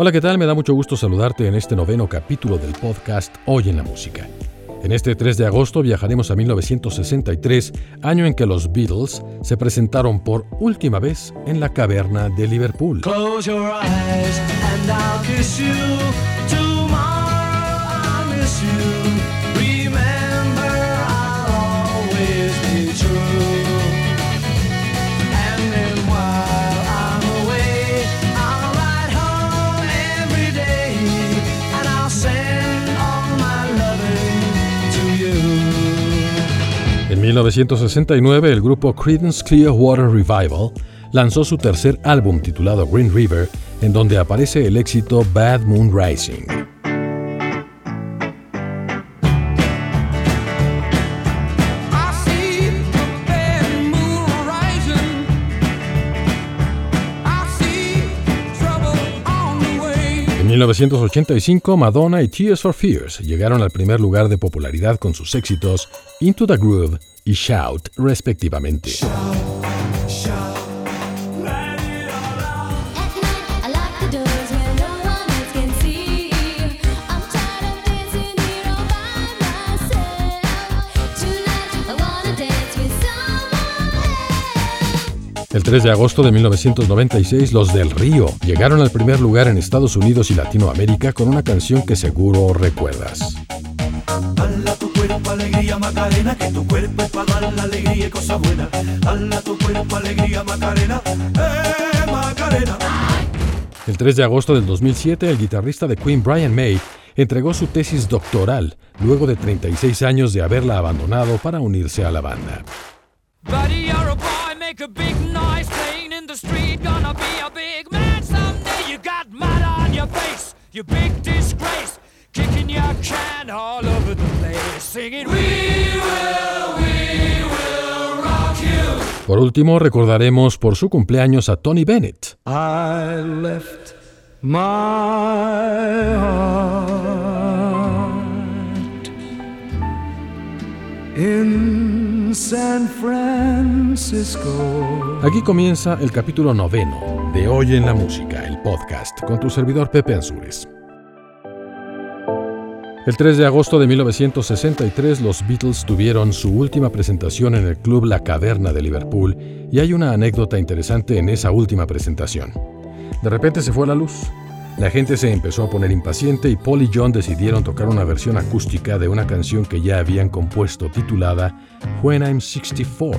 Hola, ¿qué tal? Me da mucho gusto saludarte en este noveno capítulo del podcast Hoy en la Música. En este 3 de agosto viajaremos a 1963, año en que los Beatles se presentaron por última vez en la caverna de Liverpool. Close 1969, el grupo Creedence Clearwater Revival lanzó su tercer álbum titulado Green River, en donde aparece el éxito Bad Moon Rising. En 1985, Madonna y Tears for Fears llegaron al primer lugar de popularidad con sus éxitos Into the Groove y Shout, respectivamente. El 3 de agosto de 1996, los del Río llegaron al primer lugar en Estados Unidos y Latinoamérica con una canción que seguro recuerdas. Cuerpo alegría Macarena, que tu cuerpo es para dar la alegría y cosas buenas. Dala tu cuerpo alegría Macarena, eh Macarena. El 3 de agosto del 2007, el guitarrista de Queen Brian May entregó su tesis doctoral luego de 36 años de haberla abandonado para unirse a la banda. Buddy, Kicking your can all over the place, singing, We will, we will rock you. Por último, recordaremos por su cumpleaños a Tony Bennett. I left my heart in San Francisco. Aquí comienza el capítulo noveno de Hoy en la Música, el podcast, con tu servidor Pepe Ansures. El 3 de agosto de 1963 los Beatles tuvieron su última presentación en el club La Caverna de Liverpool y hay una anécdota interesante en esa última presentación. De repente se fue la luz. La gente se empezó a poner impaciente y Paul y John decidieron tocar una versión acústica de una canción que ya habían compuesto titulada When I'm 64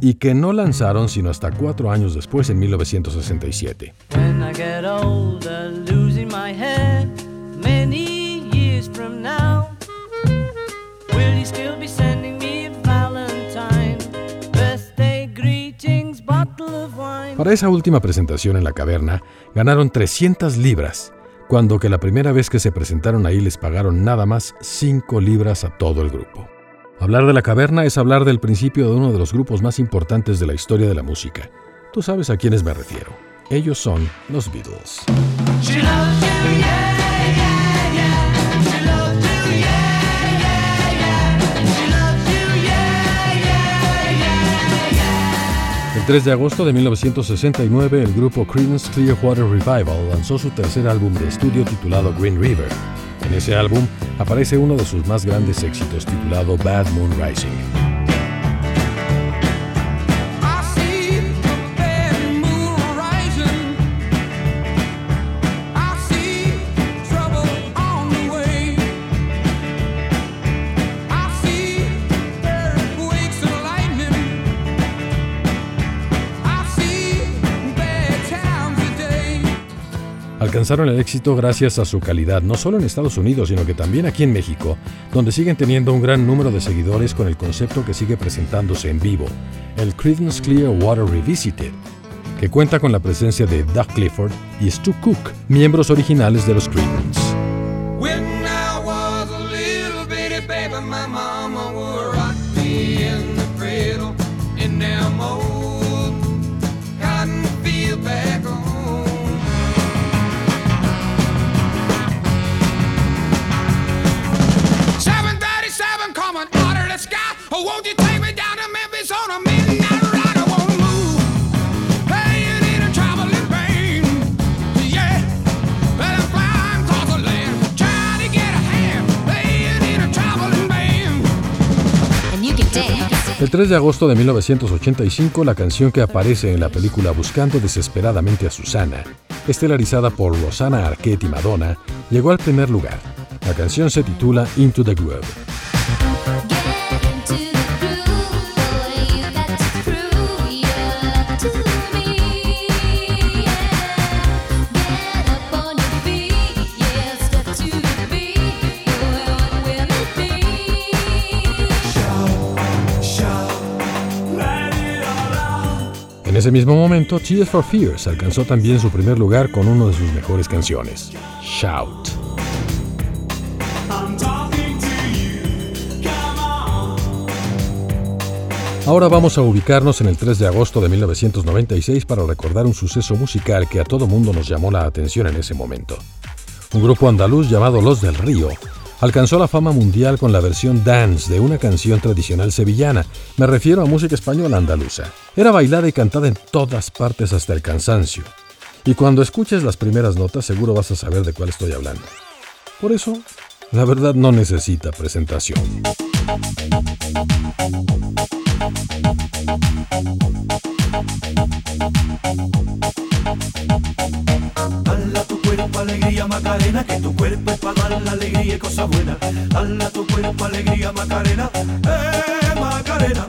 y que no lanzaron sino hasta cuatro años después en 1967. When I get older, losing my head, many years from now, will you still be sending me a Valentine? Birthday greetings, bottle of wine. Para esa última presentación en la caverna, ganaron 300 libras, cuando que la primera vez que se presentaron ahí les pagaron nada más 5 libras a todo el grupo. Hablar de la caverna es hablar del principio de uno de los grupos más importantes de la historia de la música. Tú sabes a quiénes me refiero. Ellos son los Beatles. She loves you, 3 de agosto de 1969, el grupo Creedence Clearwater Revival lanzó su tercer álbum de estudio titulado Green River. En ese álbum aparece uno de sus más grandes éxitos titulado Bad Moon Rising. Alcanzaron el éxito gracias a su calidad, no solo en Estados Unidos, sino que también aquí en México, donde siguen teniendo un gran número de seguidores con el concepto que sigue presentándose en vivo, el Creedence Clearwater Revisited, que cuenta con la presencia de Doug Clifford y Stu Cook, miembros originales de los Creedence. El 3 de agosto de 1985, la canción que aparece en la película Buscando desesperadamente a Susana, estelarizada por Rosanna Arquette y Madonna, llegó al primer lugar. La canción se titula Into the Groove. Ese mismo momento, Tears for Fears alcanzó también su primer lugar con una de sus mejores canciones, Shout. Ahora vamos a ubicarnos en el 3 de agosto de 1996 para recordar un suceso musical que a todo mundo nos llamó la atención en ese momento. Un grupo andaluz llamado Los del Río alcanzó la fama mundial con la versión dance de una canción tradicional sevillana. Me refiero a música española andaluza. Era bailada y cantada en todas partes hasta el cansancio. Y cuando escuches las primeras notas seguro vas a saber de cuál estoy hablando. Por eso, la verdad no necesita presentación. Macarena, que tu cuerpo para dar la alegría y cosas buenas. Dala tu cuerpo alegría Macarena, eh Macarena.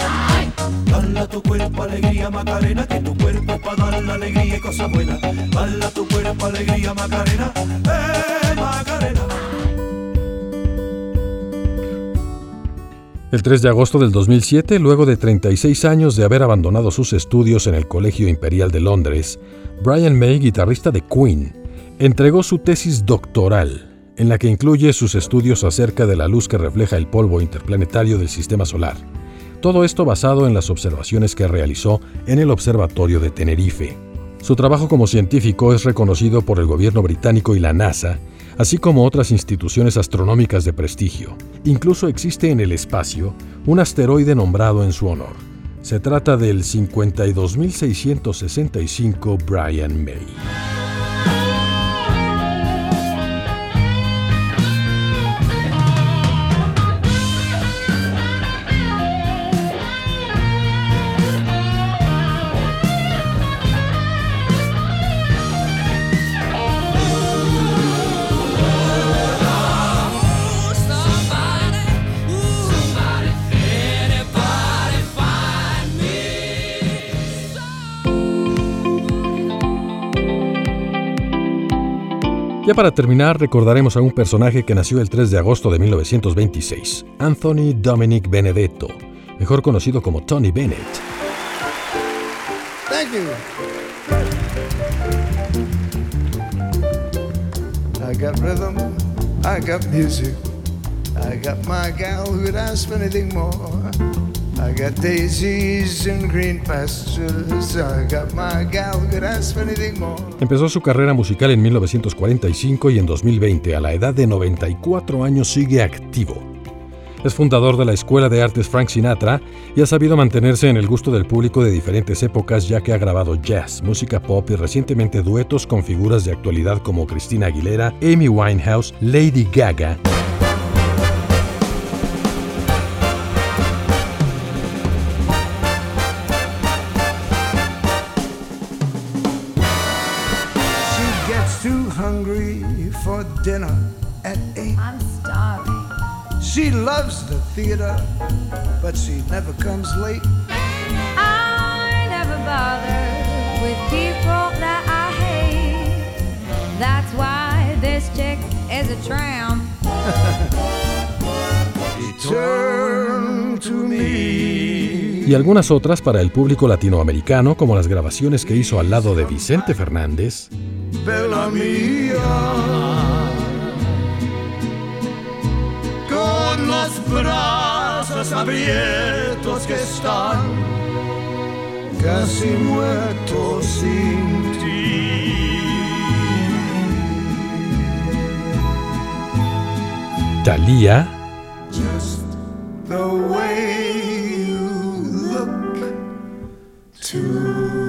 Dala tu cuerpo alegría Macarena, que tu cuerpo para dar la alegría y cosas buenas. Dala tu cuerpo alegría Macarena, eh Macarena. El 3 de agosto del 2007, luego de 36 años de haber abandonado sus estudios en el Colegio Imperial de Londres, Brian May, guitarrista de Queen, entregó su tesis doctoral, en la que incluye sus estudios acerca de la luz que refleja el polvo interplanetario del Sistema Solar. Todo esto basado en las observaciones que realizó en el Observatorio de Tenerife. Su trabajo como científico es reconocido por el gobierno británico y la NASA, así como otras instituciones astronómicas de prestigio. Incluso existe en el espacio un asteroide nombrado en su honor. Se trata del 52665 Brian May. Ya para terminar, recordaremos a un personaje que nació el 3 de agosto de 1926, Anthony Dominic Benedetto, mejor conocido como Tony Bennett. Thank you. I got rhythm, I got music, I got my gal who'd ask for anything more. I got daisies in green pastures, I got my gal ask for anything more. Empezó su carrera musical en 1945 y en 2020, a la edad de 94 años, sigue activo. Es fundador de la Escuela de Artes Frank Sinatra y ha sabido mantenerse en el gusto del público de diferentes épocas ya que ha grabado jazz, música pop y recientemente duetos con figuras de actualidad como Christina Aguilera, Amy Winehouse, Lady Gaga. Hungry for dinner at eight. I'm starving. She loves the theater, but she never comes late. I never bother with people that I hate. That's why this chick is a tramp. Turn to me. y algunas otras para el público latinoamericano como las grabaciones que hizo al lado de Vicente Fernández, Bella mía. Con los brazos abiertos que están casi muertos sin ti. Thalía, Just the way you look Juan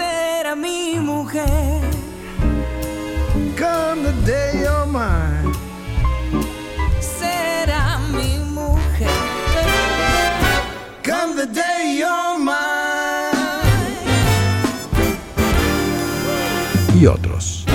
otros.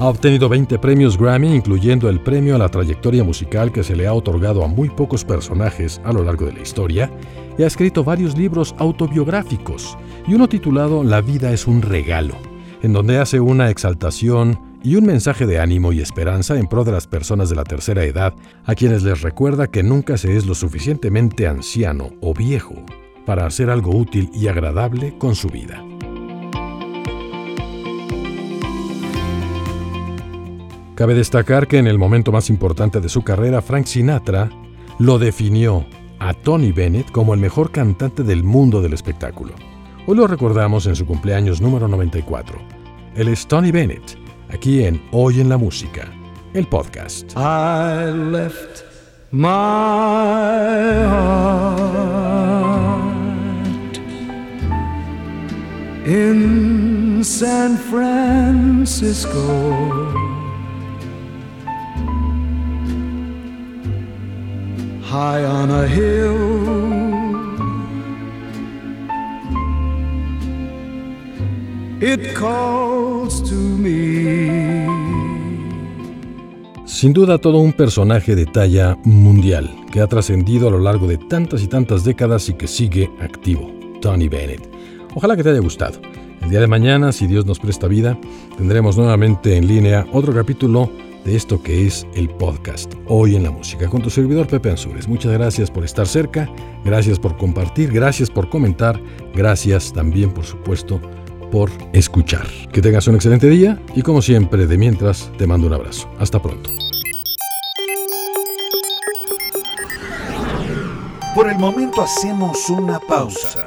Ha obtenido 20 premios Grammy, incluyendo el premio a la trayectoria musical que se le ha otorgado a muy pocos personajes a lo largo de la historia, y ha escrito varios libros autobiográficos, y uno titulado La vida es un regalo, en donde hace una exaltación y un mensaje de ánimo y esperanza en pro de las personas de la tercera edad, a quienes les recuerda que nunca se es lo suficientemente anciano o viejo para hacer algo útil y agradable con su vida. Cabe destacar que en el momento más importante de su carrera, Frank Sinatra lo definió a Tony Bennett como el mejor cantante del mundo del espectáculo. Hoy lo recordamos en su cumpleaños número 94. Él es Tony Bennett, aquí en Hoy en la Música, el podcast. I left my heart in San Francisco. High on a hill, it calls to me. Sin duda todo un personaje de talla mundial que ha trascendido a lo largo de tantas y tantas décadas y que sigue activo, Tony Bennett. Ojalá que te haya gustado. El día de mañana, si Dios nos presta vida, tendremos nuevamente en línea otro capítulo de esto que es el podcast Hoy en la Música con tu servidor Pepe Ansures. Muchas gracias por estar cerca, gracias por compartir, gracias por comentar, gracias también por supuesto por escuchar. Que tengas un excelente día y como siempre de mientras te mando un abrazo. Hasta pronto. Por el momento hacemos una pausa.